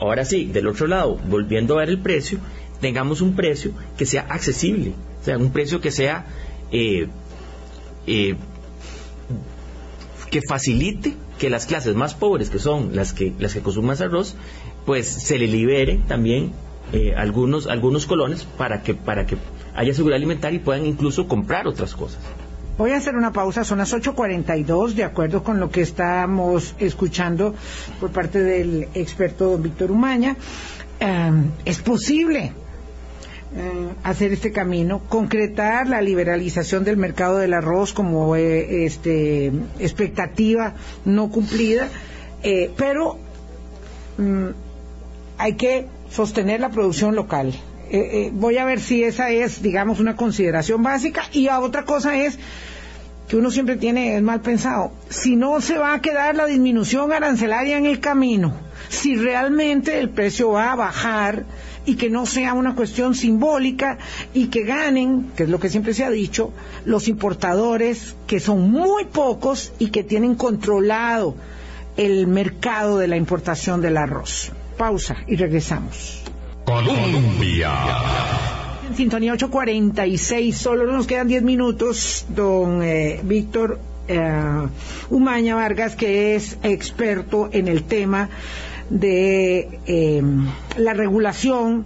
Ahora sí, del otro lado, volviendo a ver el precio, tengamos un precio que sea accesible, o sea, un precio que sea eh, eh, que facilite que las clases más pobres, que son las que las que consumen más arroz, pues se le liberen también eh, algunos algunos colones para que para que haya seguridad alimentaria y puedan incluso comprar otras cosas. Voy a hacer una pausa, son las 8.42, de acuerdo con lo que estamos escuchando por parte del experto don Víctor Umaña. Em, es posible eh, hacer este camino, concretar la liberalización del mercado del arroz como eh, este, expectativa no cumplida, eh, pero mm, hay que sostener la producción local. voy a ver si esa es, digamos, una consideración básica. Y otra cosa es que uno siempre tiene es mal pensado. Si no se va a quedar la disminución arancelaria en el camino, si realmente el precio va a bajar y que no sea una cuestión simbólica y que ganen, que es lo que siempre se ha dicho, los importadores, que son muy pocos y que tienen controlado el mercado de la importación del arroz. Pausa y regresamos. Colombia sintonía 846, solo nos quedan 10 minutos, don eh, Víctor eh, Umaña Vargas, que es experto en el tema de eh, la regulación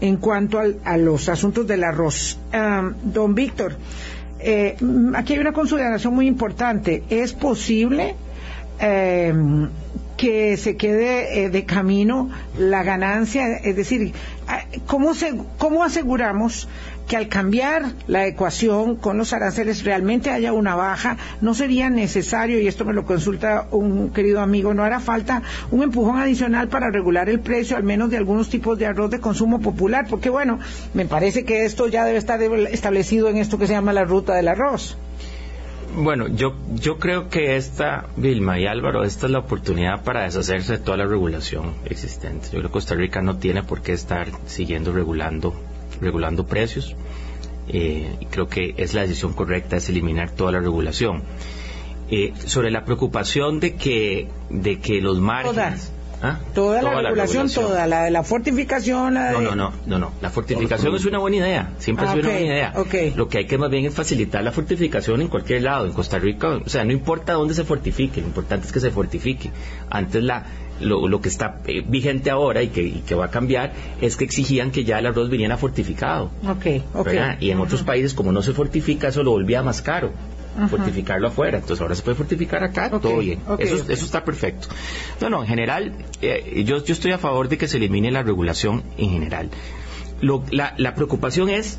en cuanto a los asuntos del arroz. don Víctor, aquí hay una consideración muy importante. ¿Es posible que se quede de camino la ganancia? Es decir, ¿cómo, ¿cómo aseguramos que al cambiar la ecuación con los aranceles realmente haya una baja? No sería necesario, y esto me lo consulta un querido amigo, no hará falta un empujón adicional para regular el precio, al menos de algunos tipos de arroz de consumo popular, porque bueno, me parece que esto ya debe estar establecido en esto que se llama la ruta del arroz. Bueno, yo, yo creo que esta, Vilma y Álvaro, esta es la oportunidad para deshacerse de toda la regulación existente. Yo creo que Costa Rica no tiene por qué estar siguiendo regulando, regulando precios. Eh, creo que es la decisión correcta, es eliminar toda la regulación. Eh, sobre la preocupación de que, de que los márgenes... ¿Ah? Toda, la, regulación, toda, la de la fortificación, la No, no, no, no, no. La fortificación es una buena idea, siempre es una buena idea. Lo que hay que más bien es facilitar la fortificación en cualquier lado, en Costa Rica, o sea, no importa dónde se fortifique, lo importante es que se fortifique. Antes la lo, que está eh, vigente ahora y que, va a cambiar es que exigían que ya el arroz viniera fortificado. Okay, okay. Y en otros países, como no se fortifica, eso lo volvía más caro fortificarlo afuera. Entonces ahora se puede fortificar acá, todo bien. eso, eso está perfecto. No, no, en general, eh, yo, yo estoy a favor de que se elimine la regulación en general. Lo, la, la preocupación es,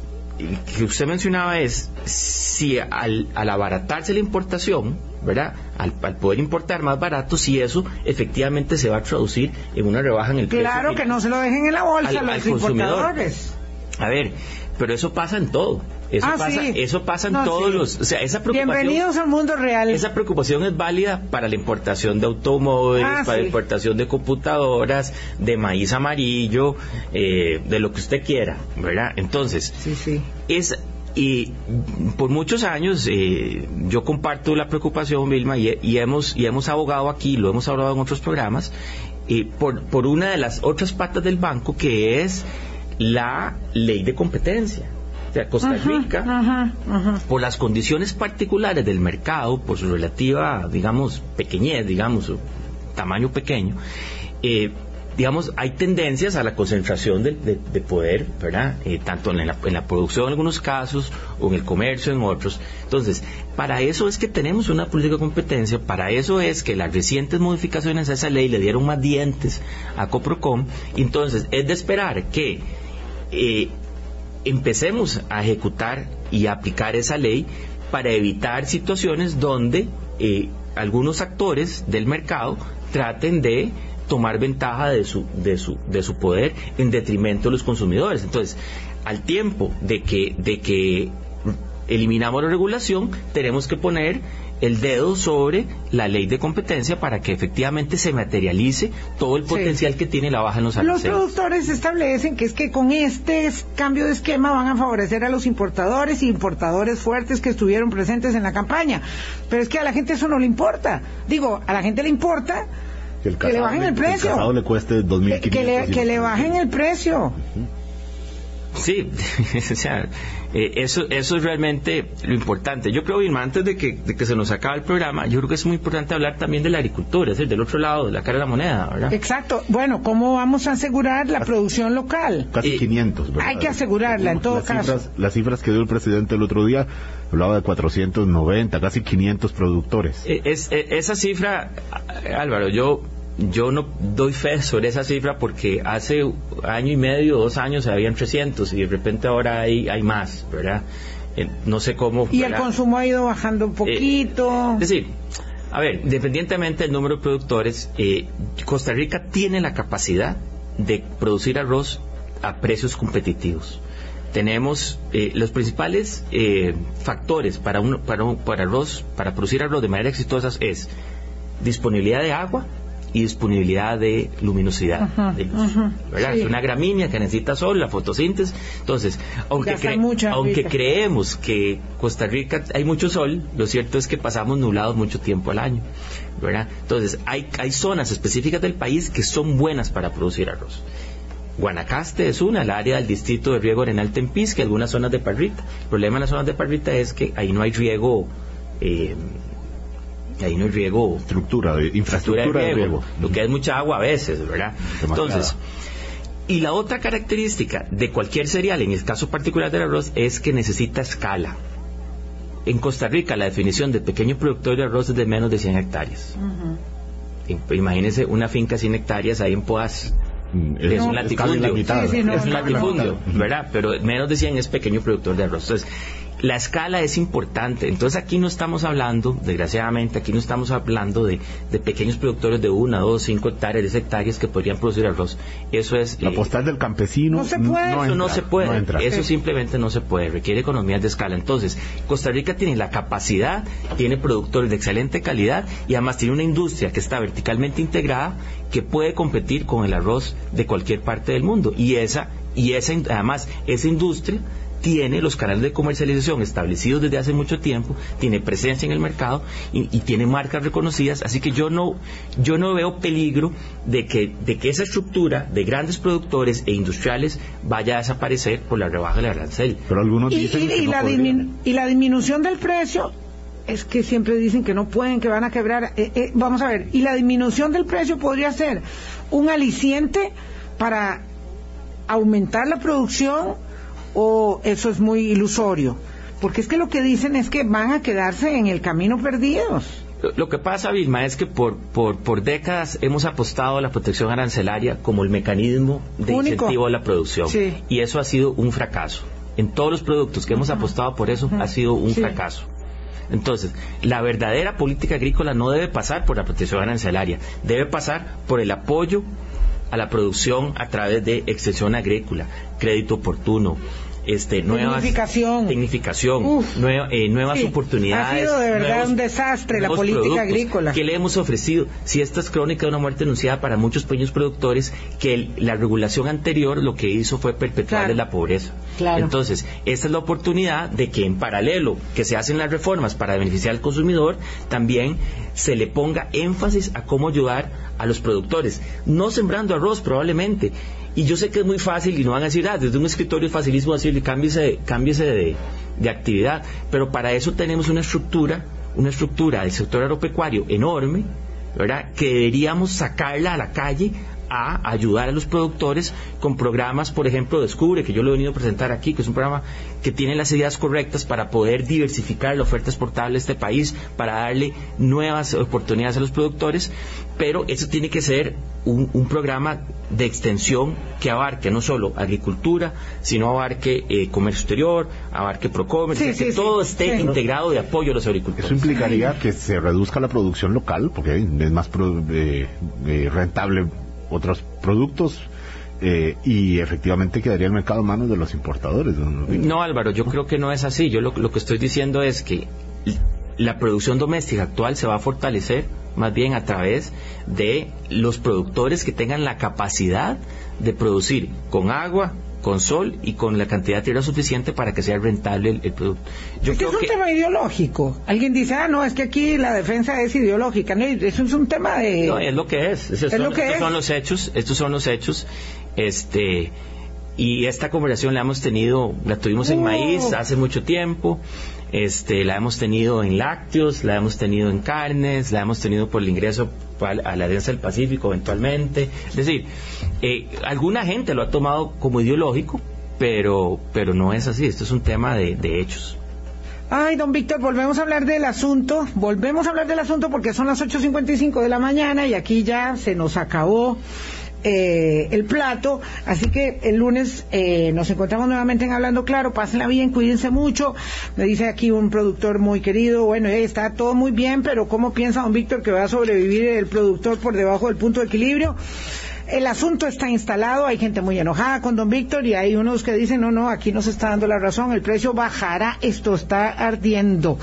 que usted mencionaba es, si al, al abaratarse la importación, ¿verdad? Al, poder importar más barato, si eso efectivamente se va a traducir en una rebaja en el precio. Claro que no se lo dejen en la bolsa los importadores. A ver, pero eso pasa en todo. Eso, ah, pasa, eso pasa en todos los... O sea, esa preocupación... Bienvenidos al mundo real. Esa preocupación es válida para la importación de automóviles, ah, para la importación de computadoras, de maíz amarillo, eh, de lo que usted quiera, ¿verdad? Entonces, es... Y por muchos años eh, yo comparto la preocupación, Vilma, y, hemos, y hemos abogado aquí, lo hemos hablado en otros programas, eh, por, por una de las otras patas del banco que es la ley de competencia. O sea, Costa Rica, por las condiciones particulares del mercado, por su relativa, digamos, pequeñez, digamos, su tamaño pequeño, eh, digamos, hay tendencias a la concentración de, poder, ¿verdad? Eh, tanto en la, en la, producción en algunos casos o en el comercio en otros. Entonces, para eso es que tenemos una política de competencia, para eso es que las recientes modificaciones a esa ley le dieron más dientes a Coprocom. Entonces, es de esperar que eh, empecemos a ejecutar y aplicar esa ley para evitar situaciones donde eh, algunos actores del mercado traten de tomar ventaja de su, de su, de su poder en detrimento de los consumidores. Entonces, al tiempo de que, de que eliminamos la regulación, tenemos que poner el dedo sobre la ley de competencia para que efectivamente se materialice todo el potencial que tiene la baja en los aranceles. Los productores establecen que es que con este cambio de esquema van a favorecer a los importadores y importadores fuertes que estuvieron presentes en la campaña. Pero es que a la gente eso no le importa. Digo, a la gente le importa que, le bajen el precio. Que le cueste Que, le, que le bajen el precio. Sí, o sea, eh, eso, eso es realmente lo importante. Yo creo, Irma, antes de que, se nos acabe el programa, yo creo que es muy importante hablar también de la agricultura, es decir, del otro lado de la cara de la moneda, ¿verdad? Exacto. Bueno, ¿cómo vamos a asegurar la producción local? Casi 500, ¿verdad? Hay que asegurarla, en todo caso. las cifras que dio el presidente el otro día, hablaba de 490, casi 500 productores. Eh, es, eh, esa cifra, Álvaro, yo yo no doy fe sobre esa cifra porque hace año y medio, dos años habían 300 y de repente ahora hay, hay más, ¿verdad? Eh, no sé cómo. Y el consumo ha ido bajando un eh, poquito. es decir, a ver, independientemente del número de productores, eh, Costa Rica tiene la capacidad de producir arroz a precios competitivos. Tenemos los principales factores para, un, para, un, para arroz, para producir arroz de manera exitosa es disponibilidad de agua, y disponibilidad de luminosidad Es una gramínea que necesita sol, la fotosíntesis. Entonces, aunque, aunque creemos que Costa Rica hay mucho sol, lo cierto es que pasamos nublados mucho tiempo al año. ¿verdad? Entonces, hay, hay zonas específicas del país que son buenas para producir arroz. Guanacaste es una, el área del distrito de riego arenal Tempisque, algunas zonas de Parrita. El problema en las zonas de Parrita es que ahí no hay riego eh, ahí no hay riego. Estructura, de, infraestructura de riego, Lo que es mucha agua a veces, ¿verdad? Entonces, y la otra característica de cualquier cereal, en el caso particular del arroz, es que necesita escala. En Costa Rica, la definición de pequeño productor de arroz es de menos de 100 hectáreas. Imagínense una finca 100 hectáreas ahí en Poas. Mm, es, un latifundio, es un latifundio, ¿verdad? Pero menos de 100 es pequeño productor de arroz. Entonces, la escala es importante. Entonces aquí no estamos hablando, desgraciadamente, aquí no estamos hablando de, pequeños productores de una, dos, cinco hectáreas, diez hectáreas que podrían producir arroz. Eso es... La postal del campesino. No se puede. eso no se puede. eso simplemente no se puede. Requiere economías de escala. Entonces, Costa Rica tiene la capacidad, tiene productores de excelente calidad y además tiene una industria que está verticalmente integrada que puede competir con el arroz de cualquier parte del mundo. Y esa, y esa además, esa industria tiene los canales de comercialización establecidos desde hace mucho tiempo, tiene presencia en el mercado y, tiene marcas reconocidas, así que yo no, yo no veo peligro de que, de que esa estructura de grandes productores e industriales vaya a desaparecer por la rebaja del arancel. Pero algunos y, dicen que la y la disminución del precio es que siempre dicen que no pueden, que van a quebrar. Eh, eh, vamos a ver, y la disminución del precio podría ser un aliciente para aumentar la producción o eso es muy ilusorio? Porque es que lo que dicen es que van a quedarse en el camino perdidos. Lo que pasa, Vilma, es que por, por, por, décadas hemos apostado a la protección arancelaria como el mecanismo de incentivo a la producción. Y eso ha sido un fracaso. En todos los productos que hemos apostado por eso ha sido un fracaso. Entonces, la verdadera política agrícola no debe pasar por la protección arancelaria, debe pasar por el apoyo a la producción a través de extensión agrícola, crédito oportuno, este, nuevas tecnificación, eh, nuevas oportunidades. Ha sido de verdad un desastre la política agrícola. que le hemos ofrecido? Si esta es crónica de una muerte anunciada para muchos pequeños productores, que la regulación anterior lo que hizo fue perpetuar la pobreza. Entonces, esta es la oportunidad de que en paralelo que se hacen las reformas para beneficiar al consumidor, también se le ponga énfasis a cómo ayudar a los productores. No sembrando arroz probablemente, y yo sé que es muy fácil y no van a decir, ah, desde un escritorio es facilísimo decirle, cámbiese, de, de actividad. Pero para eso tenemos una estructura, una estructura del sector agropecuario enorme, ¿verdad? Que deberíamos sacarla a la calle a ayudar a los productores con programas, por ejemplo, Descubre, que yo lo he venido a presentar aquí, que es un programa que tiene las ideas correctas para poder diversificar la oferta exportable de este país, para darle nuevas oportunidades a los productores, pero eso tiene que ser un, programa de extensión que abarque no solo agricultura, sino abarque eh, comercio exterior, abarque Procommerce, que todo esté integrado de apoyo a los agricultores. Eso implicaría que se reduzca la producción local, porque es más eh, eh, rentable otros productos. y efectivamente quedaría el mercado en manos de los importadores. No, Álvaro, yo creo que no es así. Yo lo que estoy diciendo es que la producción doméstica actual se va a fortalecer más bien a través de los productores que tengan la capacidad de producir con agua, con sol y con la cantidad de tierra suficiente para que sea rentable el, producto. Yo es que es un tema ideológico. Alguien dice, ah, no, es que aquí la defensa es ideológica. No, eso es un tema de... No, es lo que es. es lo que estos son los hechos. Estos son los hechos. Este y esta conversación la hemos tenido, la tuvimos en maíz hace mucho tiempo. Este, la hemos tenido en lácteos, la hemos tenido en carnes, la hemos tenido por el ingreso a la Alianza del Pacífico eventualmente. Es decir, eh, alguna gente lo ha tomado como ideológico, pero, pero no es así. Esto es un tema de, de hechos. Ay, don Víctor, volvemos a hablar del asunto, volvemos a hablar del asunto porque son las 8.55 de la mañana y aquí ya se nos acabó eh, el plato. Así que el lunes eh, nos encontramos nuevamente en Hablando Claro. Pásenla bien, cuídense mucho. Me dice aquí un productor muy querido. Bueno, eh, está todo muy bien, pero ¿cómo piensa don Víctor que va a sobrevivir el productor por debajo del punto de equilibrio? El asunto está instalado, hay gente muy enojada con don Víctor y hay unos que dicen, no, no, aquí nos está dando la razón, el precio bajará, esto está ardiendo.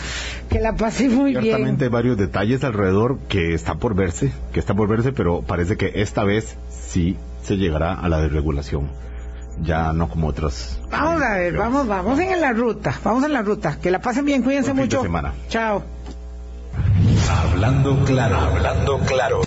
Que la pase muy bien. Ciertamente varios detalles alrededor que está por verse, que está por verse, pero parece que esta vez sí se llegará a la desregulación. Ya no como otras. Vamos a ver, vamos, vamos en la ruta, vamos en la ruta. Que la pasen bien, cuídense mucho. Semana. Chao. Hablando claro, hablando claro.